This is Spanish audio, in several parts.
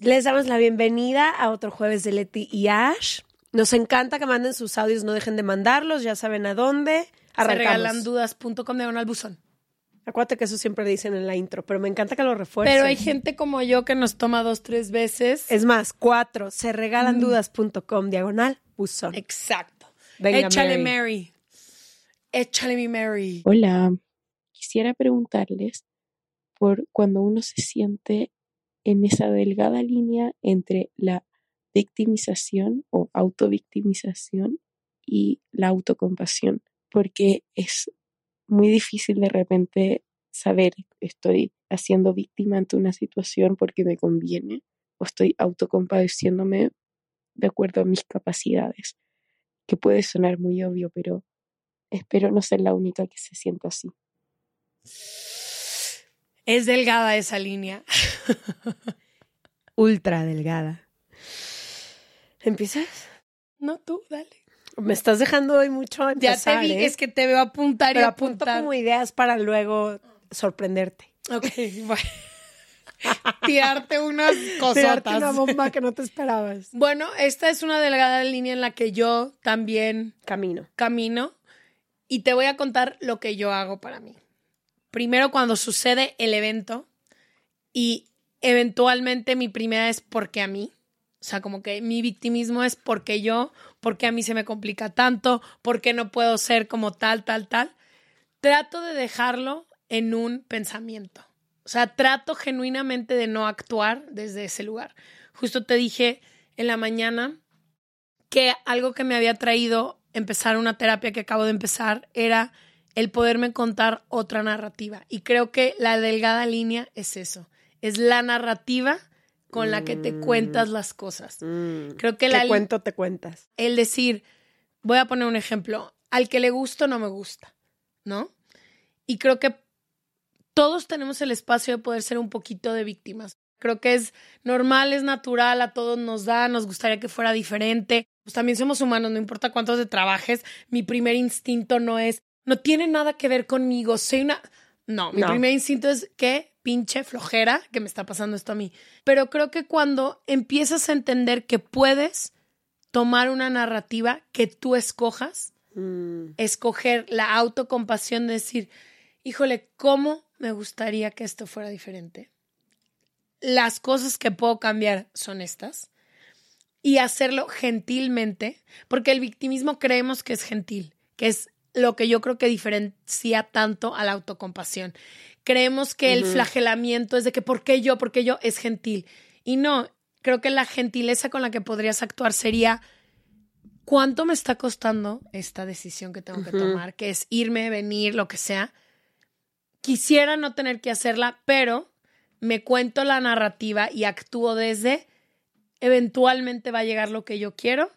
Les damos la bienvenida a otro jueves de Leti y Ash. Nos encanta que manden sus audios, no dejen de mandarlos, ya saben a dónde. Arrancamos. Regalandudas.com diagonal buzón. Acuérdate que eso siempre dicen en la intro, pero me encanta que lo refuercen. Pero hay gente como yo que nos toma dos, tres veces. Es más, cuatro. Se regalandudas.com diagonal buzón. Exacto. Venga, Échale Mary. Mary. Échale mi Mary. Hola, quisiera preguntarles por cuando uno se siente en esa delgada línea entre la victimización o autovictimización y la autocompasión, porque es muy difícil de repente saber estoy haciendo víctima ante una situación porque me conviene o estoy autocompadeciéndome de acuerdo a mis capacidades, que puede sonar muy obvio, pero espero no ser la única que se sienta así. Es delgada esa línea. Ultra delgada. ¿Empiezas? No, tú, dale. Me estás dejando hoy mucho Ya empezar, te vi, ¿eh? es que te veo apuntar y Pero apunto apuntar. como ideas para luego sorprenderte. Ok, bueno. Tirarte unas Tirarte cosotas. una bomba que no te esperabas. Bueno, esta es una delgada línea en la que yo también Camino. camino y te voy a contar lo que yo hago para mí. Primero, cuando sucede el evento y eventualmente mi primera es porque a mí. O sea, como que mi victimismo es porque yo, porque a mí se me complica tanto, porque no puedo ser como tal, tal, tal. Trato de dejarlo en un pensamiento. O sea, trato genuinamente de no actuar desde ese lugar. Justo te dije en la mañana que algo que me había traído empezar una terapia que acabo de empezar era el poderme contar otra narrativa. Y creo que la delgada línea es eso. Es la narrativa con la que te cuentas las cosas. Creo que ¿Qué la cuento te cuentas? el decir, voy a poner un ejemplo, al que le gusto no me gusta, ¿no? Y creo que todos tenemos el espacio de poder ser un poquito de víctimas. Creo que es normal, es natural, a todos nos da, nos gustaría que fuera diferente. Pues también somos humanos, no importa cuántos de trabajes, mi primer instinto no es, no tiene nada que ver conmigo, soy una... No, mi No. primer instinto es que pinche flojera que me está pasando esto a mí. Pero creo que cuando empiezas a entender que puedes tomar una narrativa que tú escojas, Mm. escoger la autocompasión de decir, híjole, ¿cómo me gustaría que esto fuera diferente? Las cosas que puedo cambiar son estas. Y hacerlo gentilmente, porque el victimismo creemos que es gentil, que es lo que yo creo que diferencia tanto a la autocompasión. Creemos que el flagelamiento es de que ¿por qué yo? ¿Por qué yo? Es gentil. Y no, creo que la gentileza con la que podrías actuar sería ¿cuánto me está costando esta decisión que tengo que tomar? Que es irme, venir, lo que sea. Quisiera no tener que hacerla, pero me cuento la narrativa y actúo desde eventualmente va a llegar lo que yo quiero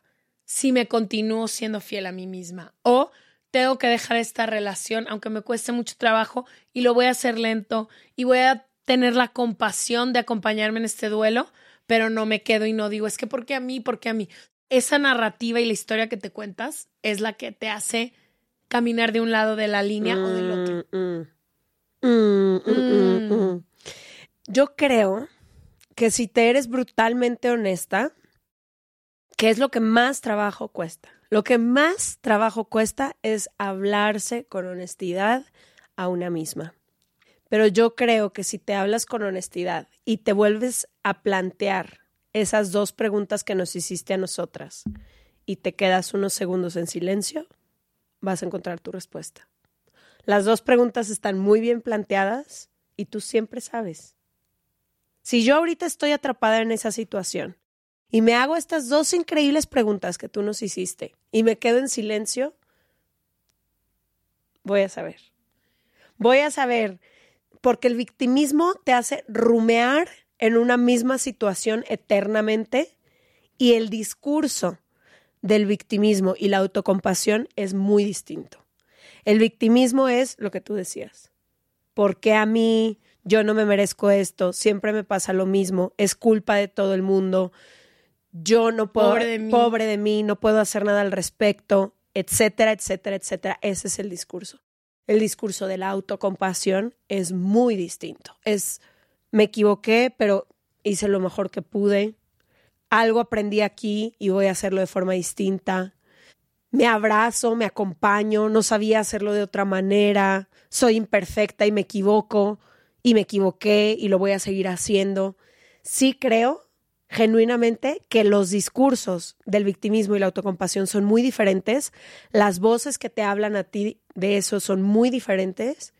si me continúo siendo fiel a mí misma. O tengo que dejar esta relación, aunque me cueste mucho trabajo, y lo voy a hacer lento y voy a tener la compasión de acompañarme en este duelo, pero no me quedo y no digo, es que ¿por qué a mí? ¿Por qué a mí? esa narrativa y la historia que te cuentas es la que te hace caminar de un lado de la línea o del otro. Mm, mm, mm. Yo creo que si te eres brutalmente honesta, ¿qué es lo que más trabajo cuesta? Lo que más trabajo cuesta es hablarse con honestidad a una misma. Pero yo creo que si te hablas con honestidad y te vuelves a plantear esas dos preguntas que nos hiciste a nosotras y te quedas unos segundos en silencio, vas a encontrar tu respuesta. Las dos preguntas están muy bien planteadas y tú siempre sabes. Si yo ahorita estoy atrapada en esa situación y me hago estas dos increíbles preguntas que tú nos hiciste y me quedo en silencio, voy a saber. Voy a saber, porque el victimismo te hace rumear en una misma situación eternamente y el discurso del victimismo y la autocompasión es muy distinto. El victimismo es lo que tú decías. ¿Por qué a mí? Yo no me merezco esto, siempre me pasa lo mismo, es culpa de todo el mundo, yo no puedo, Pobre de mí. pobre de mí, no puedo hacer nada al respecto, etcétera, etcétera, etcétera. Ese es el discurso. El discurso de la autocompasión es muy distinto. Es, me equivoqué, pero hice lo mejor que pude. Algo aprendí aquí y voy a hacerlo de forma distinta. Me abrazo, me acompaño, no sabía hacerlo de otra manera. Soy imperfecta y me equivoco y me equivoqué y lo voy a seguir haciendo. Sí creo genuinamente que los discursos del victimismo y la autocompasión son muy diferentes, las voces que te hablan a ti de eso son muy diferentes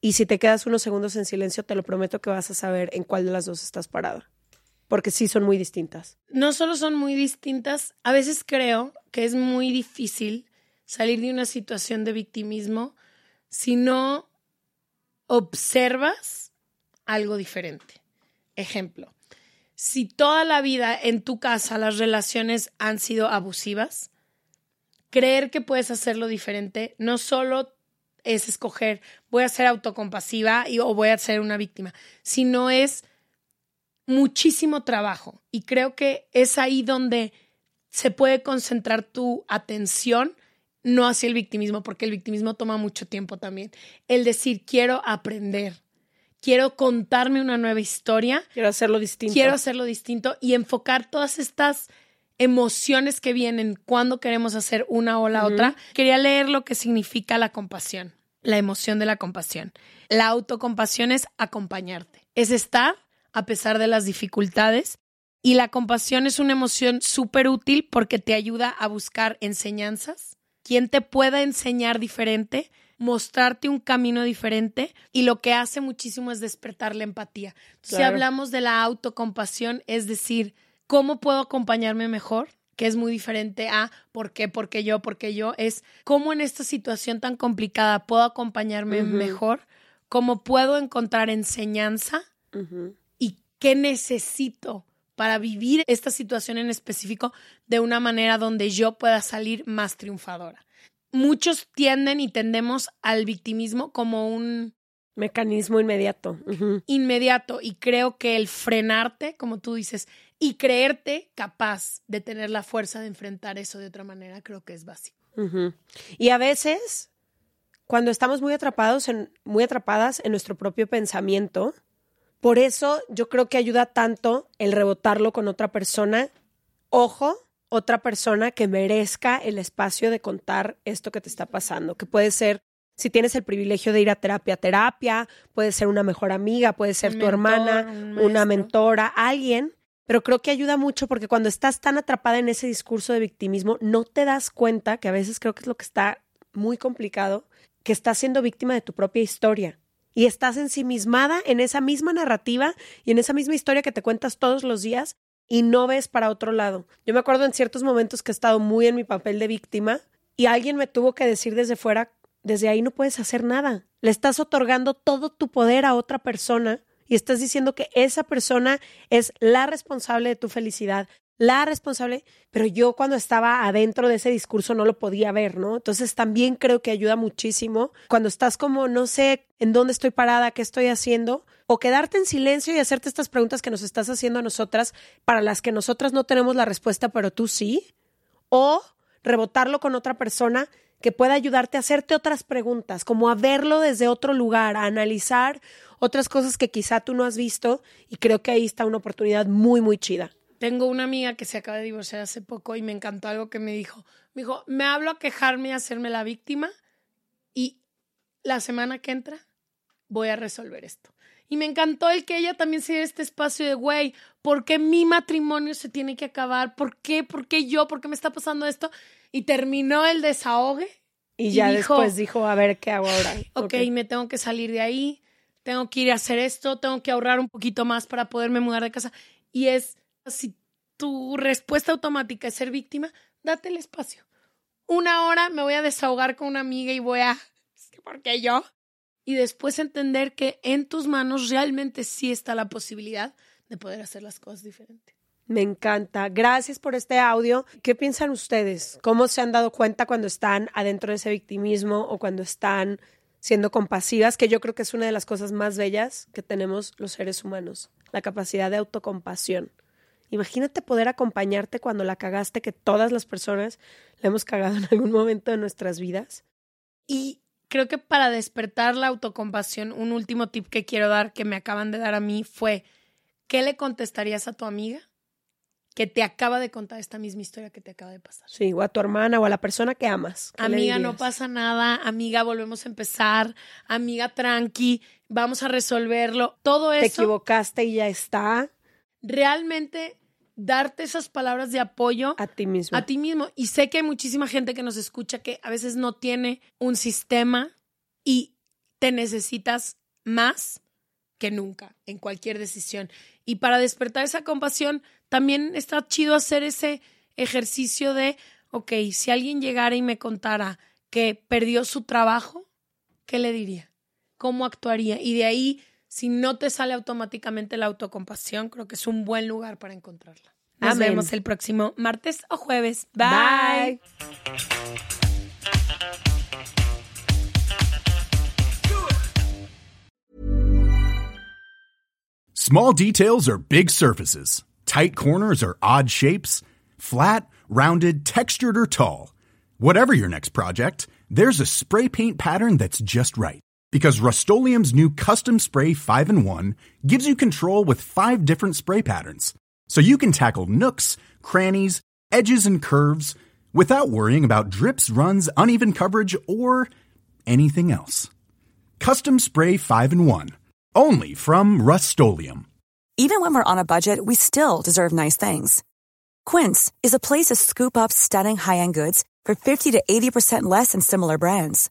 y si te quedas unos segundos en silencio te lo prometo que vas a saber en cuál de las dos estás parada, porque sí son muy distintas. No solo son muy distintas, a veces creo que es muy difícil salir de una situación de victimismo si no observas algo diferente. Ejemplo, si toda la vida en tu casa las relaciones han sido abusivas, creer que puedes hacerlo diferente no solo es escoger voy a ser autocompasiva o voy a ser una víctima, sino es muchísimo trabajo. Y creo que es ahí donde se puede concentrar tu atención, no hacia el victimismo, porque el victimismo toma mucho tiempo también. El decir, quiero aprender, quiero contarme una nueva historia, Quiero hacerlo distinto. quiero hacerlo distinto y enfocar todas estas emociones que vienen cuando queremos hacer una o la otra. Quería leer lo que significa la compasión, la emoción de la compasión. La autocompasión es acompañarte, es estar a pesar de las dificultades y la compasión es una emoción súper útil porque te ayuda a buscar enseñanzas, quien te pueda enseñar diferente, mostrarte un camino diferente y lo que hace muchísimo es despertar la empatía. Si Claro. hablamos de la autocompasión, es decir, ¿cómo puedo acompañarme mejor? que es muy diferente a por qué, por qué yo, por qué yo, es cómo en esta situación tan complicada puedo acompañarme mejor, cómo puedo encontrar enseñanza y qué necesito para vivir esta situación en específico de una manera donde yo pueda salir más triunfadora. Muchos tienden y tendemos al victimismo como un Mecanismo inmediato. Inmediato y creo que el frenarte, como tú dices, y creerte capaz de tener la fuerza de enfrentar eso de otra manera, creo que es básico. Y a veces, cuando estamos muy atrapados en, muy atrapadas en nuestro propio pensamiento, por eso yo creo que ayuda tanto el rebotarlo con otra persona. Ojo, otra persona que merezca el espacio de contar esto que te está pasando, que puede ser, si tienes el privilegio de ir a terapia, terapia, puede ser una mejor amiga, puede ser Un tu mentor, hermana, un una mentora, alguien, pero creo que ayuda mucho porque cuando estás tan atrapada en ese discurso de victimismo, no te das cuenta, que a veces creo que es lo que está muy complicado, que estás siendo víctima de tu propia historia. Y estás ensimismada en esa misma narrativa y en esa misma historia que te cuentas todos los días y no ves para otro lado. Yo me acuerdo en ciertos momentos que he estado muy en mi papel de víctima y alguien me tuvo que decir desde fuera, desde ahí no puedes hacer nada. Le estás otorgando todo tu poder a otra persona y estás diciendo que esa persona es la responsable de tu felicidad, la responsable, pero yo cuando estaba adentro de ese discurso no lo podía ver, ¿no? Entonces también creo que ayuda muchísimo cuando estás como no sé en dónde estoy parada, qué estoy haciendo, o quedarte en silencio y hacerte estas preguntas que nos estás haciendo a nosotras, para las que nosotras no tenemos la respuesta, pero tú sí. o rebotarlo con otra persona que pueda ayudarte a hacerte otras preguntas, como a verlo desde otro lugar, a analizar otras cosas que quizá tú no has visto y creo que ahí está una oportunidad muy, muy chida. Tengo una amiga que se acaba de divorciar hace poco y me encantó algo que me dijo. Me dijo, me hablo a quejarme y hacerme la víctima y la semana que entra voy a resolver esto. Y me encantó el que ella también se diera este espacio de, güey, ¿por qué mi matrimonio se tiene que acabar? ¿Por qué? ¿Por qué yo? ¿Por qué me está pasando esto? Y terminó el desahogue. Y, ya después dijo, a ver, ¿qué hago ahora? Ok, me tengo que salir de ahí, tengo que ir a hacer esto, tengo que ahorrar un poquito más para poderme mudar de casa. Y es, si tu respuesta automática es ser víctima, date el espacio. Una hora me voy a desahogar con una amiga y voy a, es que ¿por qué yo? y después entender que en tus manos realmente sí está la posibilidad de poder hacer las cosas diferentes. Me encanta. Gracias por este audio. ¿Qué piensan ustedes? ¿Cómo se han dado cuenta cuando están adentro de ese victimismo o cuando están siendo compasivas? Que yo creo que es una de las cosas más bellas que tenemos los seres humanos, la capacidad de autocompasión. Imagínate poder acompañarte cuando la cagaste, que todas las personas la hemos cagado en algún momento de nuestras vidas. Y creo que para despertar la autocompasión, un último tip que quiero dar, que me acaban de dar a mí, fue, ¿qué le contestarías a tu amiga que te acaba de contar esta misma historia que te acaba de pasar? Sí, o a tu hermana o a la persona que amas. Amiga, no pasa nada, amiga, volvemos a empezar, amiga, tranqui, vamos a resolverlo. Todo eso. Te equivocaste y ya está. Realmente darte esas palabras de apoyo a ti mismo. A ti mismo. Y sé que hay muchísima gente que nos escucha que a veces no tiene un sistema y te necesitas más que nunca en cualquier decisión. Y para despertar esa compasión, también está chido hacer ese ejercicio de, ok, si alguien llegara y me contara que perdió su trabajo, ¿qué le diría? ¿Cómo actuaría? Y de ahí si no te sale automáticamente la autocompasión, creo que es un buen lugar para encontrarla. Nos vemos el próximo martes o jueves. Bye. Small details are big surfaces. Tight corners are odd shapes. Flat, rounded, textured, or tall. Whatever your next project, there's a spray paint pattern that's just right because Rust new Custom Spray 5 and 1 gives you control with five different spray patterns. So you can tackle nooks, crannies, edges, and curves without worrying about drips, runs, uneven coverage, or anything else. Custom Spray 5 and 1. Only from Rust Even when we're on a budget, we still deserve nice things. Quince is a place to scoop up stunning high end goods for 50 to 80% less than similar brands.